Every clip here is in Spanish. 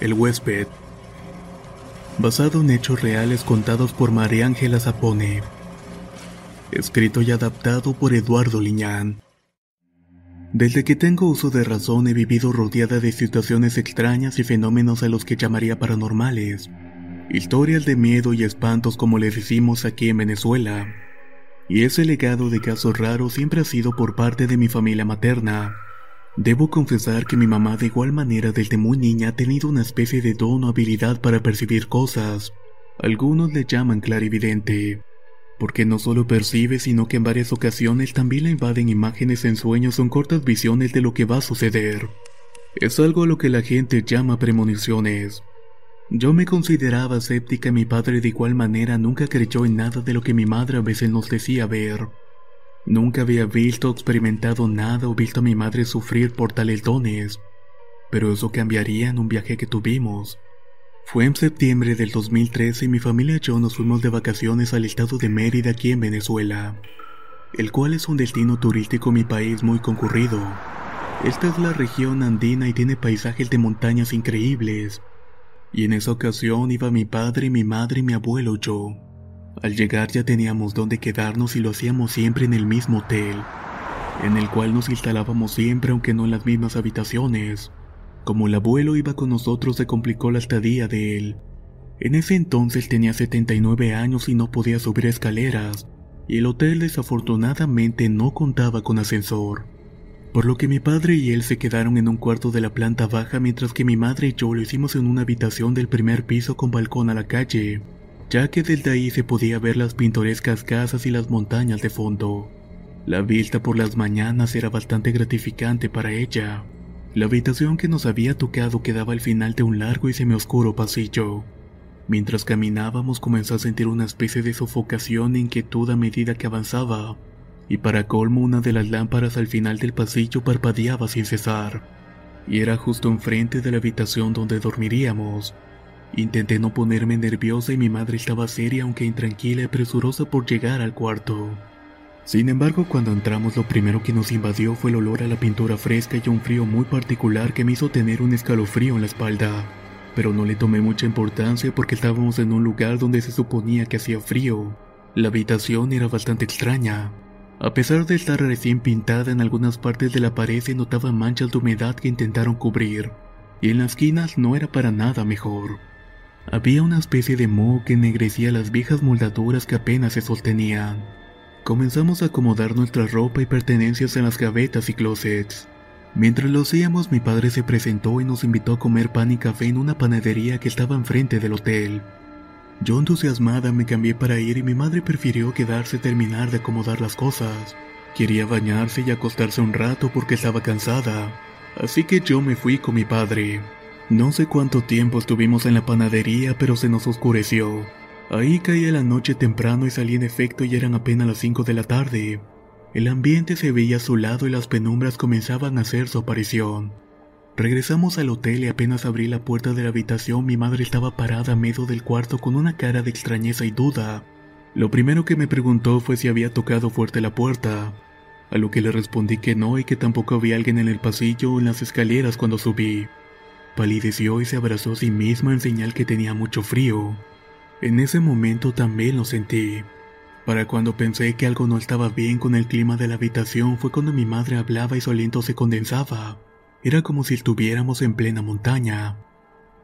El huésped. Basado en hechos reales contados por María Ángela Zapone. Escrito y adaptado por Eduardo Liñán. Desde que tengo uso de razón he vivido rodeada de situaciones extrañas y fenómenos a los que llamaría paranormales. Historias de miedo y espantos como le decimos aquí en Venezuela. Y ese legado de casos raros siempre ha sido por parte de mi familia materna. Debo confesar que mi mamá de igual manera desde muy niña ha tenido una especie de don o habilidad para percibir cosas. Algunos le llaman clarividente. Porque no solo percibe, sino que en varias ocasiones también le invaden imágenes en sueños o cortas visiones de lo que va a suceder. Es algo a lo que la gente llama premoniciones. Yo me consideraba escéptica y mi padre de igual manera nunca creyó en nada de lo que mi madre a veces nos decía ver. Nunca había visto experimentado nada o visto a mi madre sufrir por tales dones, pero eso cambiaría en un viaje que tuvimos. Fue en septiembre del 2013 y mi familia y yo nos fuimos de vacaciones al estado de Mérida aquí en Venezuela, el cual es un destino turístico en mi país muy concurrido. Esta es la región andina y tiene paisajes de montañas increíbles. Y en esa ocasión iba mi padre, mi madre, mi abuelo y yo. Al llegar ya teníamos dónde quedarnos y lo hacíamos siempre en el mismo hotel, en el cual nos instalábamos siempre aunque no en las mismas habitaciones. Como el abuelo iba con nosotros se complicó la estadía de él. En ese entonces tenía 79 años y no podía subir escaleras, y el hotel desafortunadamente no contaba con ascensor. Por lo que mi padre y él se quedaron en un cuarto de la planta baja mientras que mi madre y yo lo hicimos en una habitación del primer piso con balcón a la calle, ya que desde ahí se podía ver las pintorescas casas y las montañas de fondo. La vista por las mañanas era bastante gratificante para ella. La habitación que nos había tocado quedaba al final de un largo y semioscuro pasillo. Mientras caminábamos comenzó a sentir una especie de sofocación e inquietud a medida que avanzaba, y para colmo una de las lámparas al final del pasillo parpadeaba sin cesar, y era justo enfrente de la habitación donde dormiríamos. Intenté no ponerme nerviosa y mi madre estaba seria aunque intranquila y presurosa por llegar al cuarto. Sin embargo, cuando entramos lo primero que nos invadió fue el olor a la pintura fresca y un frío muy particular que me hizo tener un escalofrío en la espalda. Pero no le tomé mucha importancia porque estábamos en un lugar donde se suponía que hacía frío. La habitación era bastante extraña. A pesar de estar recién pintada en algunas partes de la pared se notaban manchas de humedad que intentaron cubrir, y en las esquinas no era para nada mejor. Había una especie de moho que ennegrecía las viejas moldaduras que apenas se sostenían. Comenzamos a acomodar nuestra ropa y pertenencias en las gavetas y closets. Mientras lo hacíamos, mi padre se presentó y nos invitó a comer pan y café en una panadería que estaba enfrente del hotel. Yo entusiasmada me cambié para ir y mi madre prefirió quedarse a terminar de acomodar las cosas. Quería bañarse y acostarse un rato porque estaba cansada, así que yo me fui con mi padre. No sé cuánto tiempo estuvimos en la panadería, pero se nos oscureció. Ahí caía la noche temprano y salí en efecto y eran apenas las 5 de la tarde. El ambiente se veía azulado y las penumbras comenzaban a hacer su aparición. Regresamos al hotel y apenas abrí la puerta de la habitación mi madre estaba parada a medio del cuarto con una cara de extrañeza y duda. Lo primero que me preguntó fue si había tocado fuerte la puerta, a lo que le respondí que no y que tampoco había alguien en el pasillo o en las escaleras cuando subí. Palideció y se abrazó a sí misma en señal que tenía mucho frío. En ese momento también lo sentí. Para cuando pensé que algo no estaba bien con el clima de la habitación fue cuando mi madre hablaba y su aliento se condensaba. Era como si estuviéramos en plena montaña.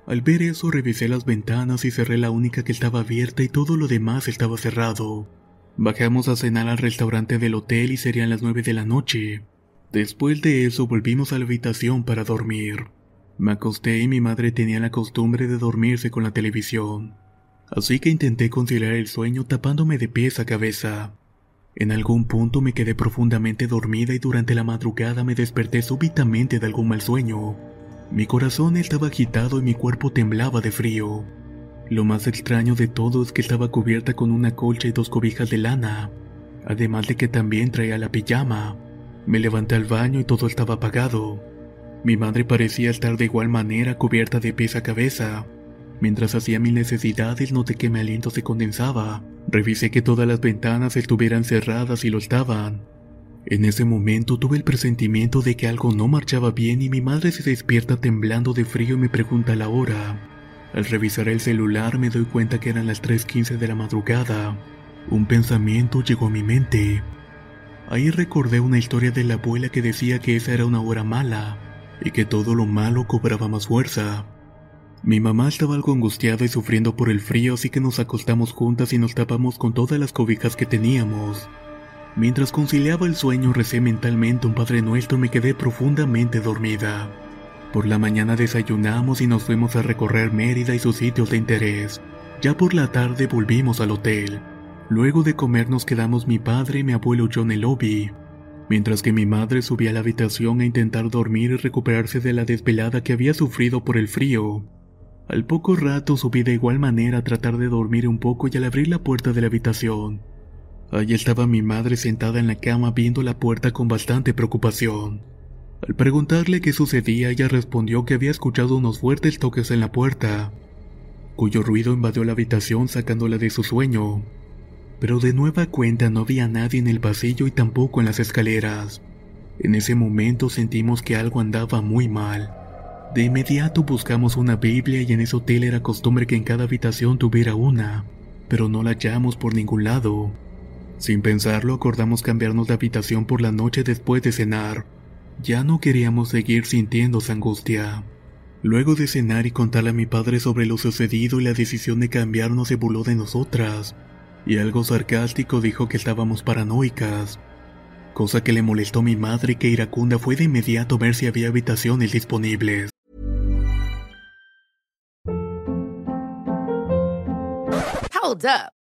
Al ver eso revisé las ventanas y cerré la única que estaba abierta y todo lo demás estaba cerrado. Bajamos a cenar al restaurante del hotel y serían las nueve de la noche. Después de eso volvimos a la habitación para dormir. Me acosté y mi madre tenía la costumbre de dormirse con la televisión. Así que intenté conciliar el sueño tapándome de pies a cabeza. En algún punto me quedé profundamente dormida y durante la madrugada me desperté súbitamente de algún mal sueño. Mi corazón estaba agitado y mi cuerpo temblaba de frío. Lo más extraño de todo es que estaba cubierta con una colcha y dos cobijas de lana, además de que también traía la pijama. Me levanté al baño y todo estaba apagado. Mi madre parecía estar de igual manera cubierta de pies a cabeza. Mientras hacía mis necesidades noté que mi aliento se condensaba. Revisé que todas las ventanas estuvieran cerradas y lo estaban. En ese momento tuve el presentimiento de que algo no marchaba bien y mi madre se despierta temblando de frío y me pregunta la hora. Al revisar el celular me doy cuenta que eran las 3.15 de la madrugada. Un pensamiento llegó a mi mente. Ahí recordé una historia de la abuela que decía que esa era una hora mala y que todo lo malo cobraba más fuerza. Mi mamá estaba algo angustiada y sufriendo por el frío, así que nos acostamos juntas y nos tapamos con todas las cobijas que teníamos. Mientras conciliaba el sueño, recé mentalmente un Padre Nuestro y me quedé profundamente dormida. Por la mañana desayunamos y nos fuimos a recorrer Mérida y sus sitios de interés. Ya por la tarde volvimos al hotel. Luego de comer nos quedamos mi padre y mi abuelo yo en el lobby, mientras que mi madre subía a la habitación a intentar dormir y recuperarse de la desvelada que había sufrido por el frío. Al poco rato subí de igual manera a tratar de dormir un poco y al abrir la puerta de la habitación, allí estaba mi madre sentada en la cama viendo la puerta con bastante preocupación. Al preguntarle qué sucedía, ella respondió que había escuchado unos fuertes toques en la puerta, cuyo ruido invadió la habitación sacándola de su sueño. Pero de nueva cuenta no había nadie en el pasillo y tampoco en las escaleras. En ese momento sentimos que algo andaba muy mal. De inmediato buscamos una Biblia y en ese hotel era costumbre que en cada habitación tuviera una, pero no la hallamos por ningún lado. Sin pensarlo, acordamos cambiarnos de habitación por la noche después de cenar. Ya no queríamos seguir sintiendo esa angustia. Luego de cenar y contarle a mi padre sobre lo sucedido y la decisión de cambiarnos se burló de nosotras, y algo sarcástico dijo que estábamos paranoicas, cosa que le molestó a mi madre y que iracunda fue de inmediato ver si había habitaciones disponibles. Hold up.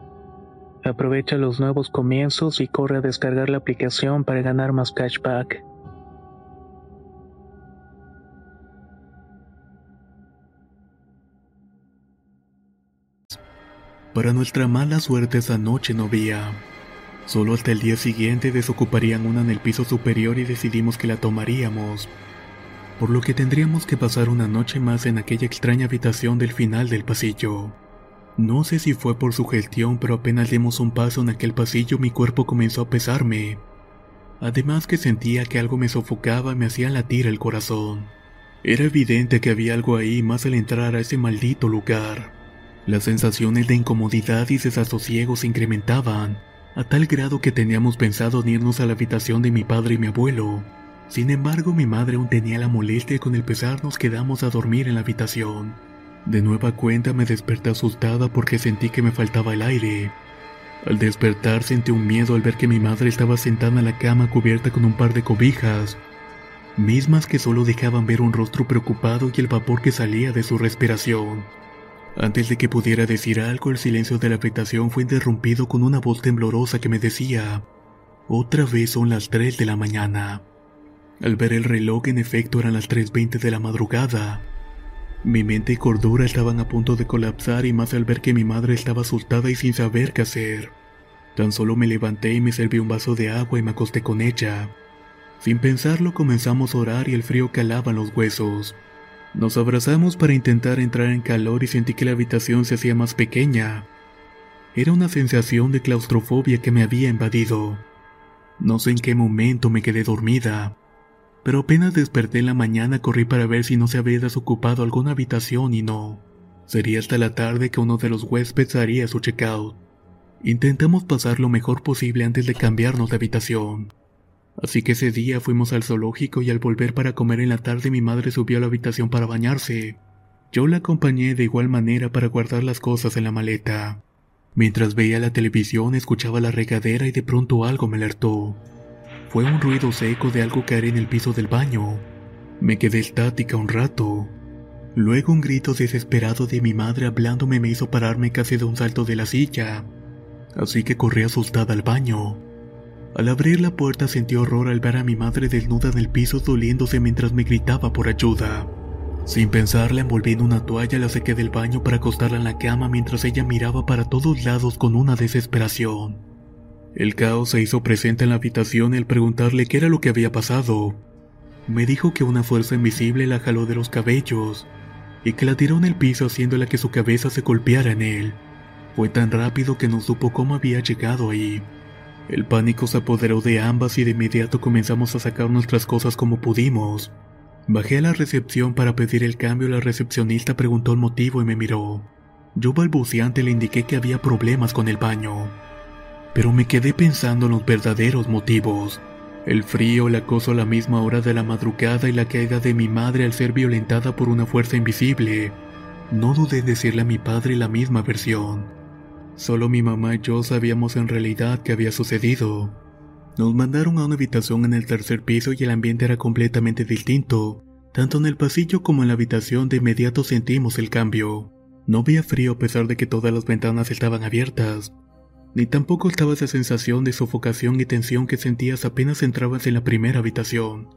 Aprovecha los nuevos comienzos y corre a descargar la aplicación para ganar más cashback. Para nuestra mala suerte esa noche no había. Solo hasta el día siguiente desocuparían una en el piso superior y decidimos que la tomaríamos, por lo que tendríamos que pasar una noche más en aquella extraña habitación del final del pasillo. No sé si fue por su gestión, pero apenas dimos un paso en aquel pasillo mi cuerpo comenzó a pesarme. Además que sentía que algo me sofocaba y me hacía latir el corazón. Era evidente que había algo ahí más al entrar a ese maldito lugar. Las sensaciones de incomodidad y desasosiego se incrementaban, a tal grado que teníamos pensado irnos a la habitación de mi padre y mi abuelo. Sin embargo, mi madre aún tenía la molestia y con el pesar nos quedamos a dormir en la habitación. De nueva cuenta me desperté asustada porque sentí que me faltaba el aire. Al despertar sentí un miedo al ver que mi madre estaba sentada en la cama cubierta con un par de cobijas, mismas que solo dejaban ver un rostro preocupado y el vapor que salía de su respiración. Antes de que pudiera decir algo, el silencio de la habitación fue interrumpido con una voz temblorosa que me decía, otra vez son las 3 de la mañana. Al ver el reloj, en efecto eran las 3.20 de la madrugada. Mi mente y cordura estaban a punto de colapsar y más al ver que mi madre estaba asustada y sin saber qué hacer. Tan solo me levanté y me serví un vaso de agua y me acosté con ella. Sin pensarlo comenzamos a orar y el frío calaba los huesos. Nos abrazamos para intentar entrar en calor y sentí que la habitación se hacía más pequeña. Era una sensación de claustrofobia que me había invadido. No sé en qué momento me quedé dormida, pero apenas desperté en la mañana corrí para ver si no se había desocupado alguna habitación y no. Sería hasta la tarde que uno de los huéspedes haría su checkout. Intentamos pasar lo mejor posible antes de cambiarnos de habitación. Así que ese día fuimos al zoológico y al volver para comer en la tarde mi madre subió a la habitación para bañarse. Yo la acompañé de igual manera para guardar las cosas en la maleta. Mientras veía la televisión escuchaba la regadera y de pronto algo me alertó. Fue un ruido seco de algo caer en el piso del baño. Me quedé estática un rato. Luego un grito desesperado de mi madre hablándome me hizo pararme casi de un salto de la silla. Así que corrí asustada al baño. Al abrir la puerta sentí horror al ver a mi madre desnuda en el piso doliéndose mientras me gritaba por ayuda. Sin pensar la envolví en una toalla la saqué del baño para acostarla en la cama mientras ella miraba para todos lados con una desesperación. El caos se hizo presente en la habitación al preguntarle qué era lo que había pasado. Me dijo que una fuerza invisible la jaló de los cabellos y que la tiró en el piso haciéndola que su cabeza se golpeara en él. Fue tan rápido que no supo cómo había llegado ahí. El pánico se apoderó de ambas y de inmediato comenzamos a sacar nuestras cosas como pudimos. Bajé a la recepción para pedir el cambio la recepcionista preguntó el motivo y me miró. Yo balbuceante le indiqué que había problemas con el baño. Pero me quedé pensando en los verdaderos motivos. El frío, el acoso a la misma hora de la madrugada y la caída de mi madre al ser violentada por una fuerza invisible. No dudé decirle a mi padre la misma versión. Solo mi mamá y yo sabíamos en realidad qué había sucedido. Nos mandaron a una habitación en el tercer piso y el ambiente era completamente distinto. Tanto en el pasillo como en la habitación de inmediato sentimos el cambio. No había frío a pesar de que todas las ventanas estaban abiertas. Ni tampoco estaba esa sensación de sofocación y tensión que sentías apenas entrabas en la primera habitación.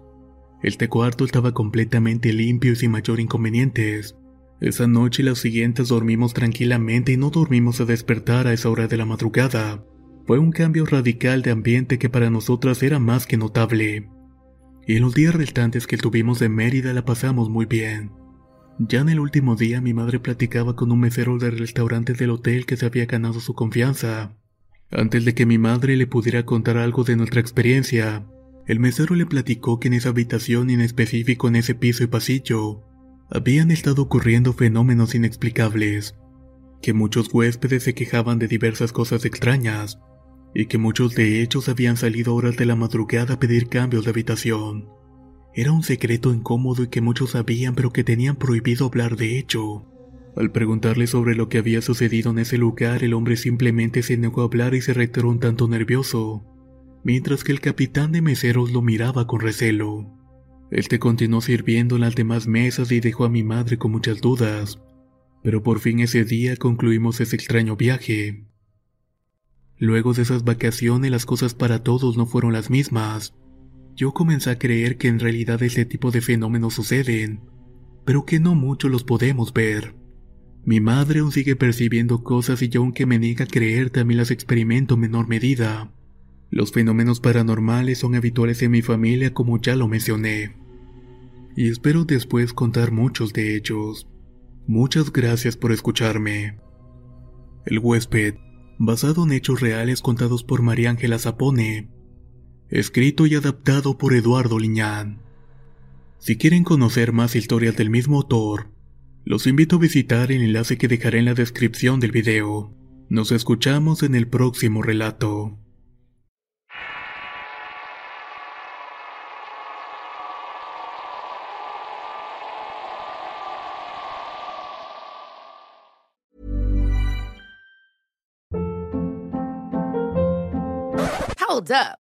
Este cuarto estaba completamente limpio y sin mayor inconvenientes. Esa noche y las siguientes dormimos tranquilamente y no dormimos a despertar a esa hora de la madrugada. Fue un cambio radical de ambiente que para nosotras era más que notable. Y en los días restantes que tuvimos de Mérida la pasamos muy bien. Ya en el último día mi madre platicaba con un mesero del restaurante del hotel que se había ganado su confianza. Antes de que mi madre le pudiera contar algo de nuestra experiencia, el mesero le platicó que en esa habitación en específico en ese piso y pasillo, habían estado ocurriendo fenómenos inexplicables, que muchos huéspedes se quejaban de diversas cosas extrañas, y que muchos de ellos habían salido horas de la madrugada a pedir cambios de habitación. Era un secreto incómodo y que muchos sabían pero que tenían prohibido hablar de hecho. Al preguntarle sobre lo que había sucedido en ese lugar, el hombre simplemente se negó a hablar y se retiró un tanto nervioso, mientras que el capitán de meseros lo miraba con recelo. Este continuó sirviendo en las demás mesas y dejó a mi madre con muchas dudas, pero por fin ese día concluimos ese extraño viaje. Luego de esas vacaciones las cosas para todos no fueron las mismas. Yo comencé a creer que en realidad ese tipo de fenómenos suceden, pero que no mucho los podemos ver. Mi madre aún sigue percibiendo cosas y yo aunque me niega a creer también las experimento en menor medida. Los fenómenos paranormales son habituales en mi familia como ya lo mencioné. Y espero después contar muchos de ellos. Muchas gracias por escucharme. El huésped, basado en hechos reales contados por María Ángela Zapone. Escrito y adaptado por Eduardo Liñán. Si quieren conocer más historias del mismo autor, los invito a visitar el enlace que dejaré en la descripción del video. Nos escuchamos en el próximo relato. Hold up.